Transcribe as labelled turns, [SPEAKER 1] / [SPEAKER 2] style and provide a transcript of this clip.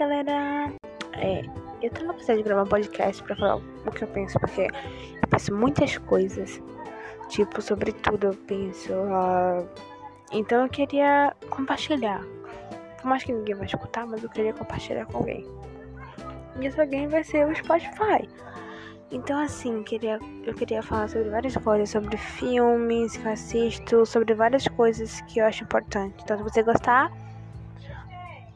[SPEAKER 1] galera! É, eu tô precisando de gravar um podcast pra falar o que eu penso, porque eu penso muitas coisas. Tipo, sobre tudo eu penso. Uh, então eu queria compartilhar. Por mais que ninguém vai escutar, mas eu queria compartilhar com alguém. E esse alguém vai ser o Spotify. Então, assim, queria, eu queria falar sobre várias coisas, sobre filmes que assisto, sobre várias coisas que eu acho importante. Então, se você gostar,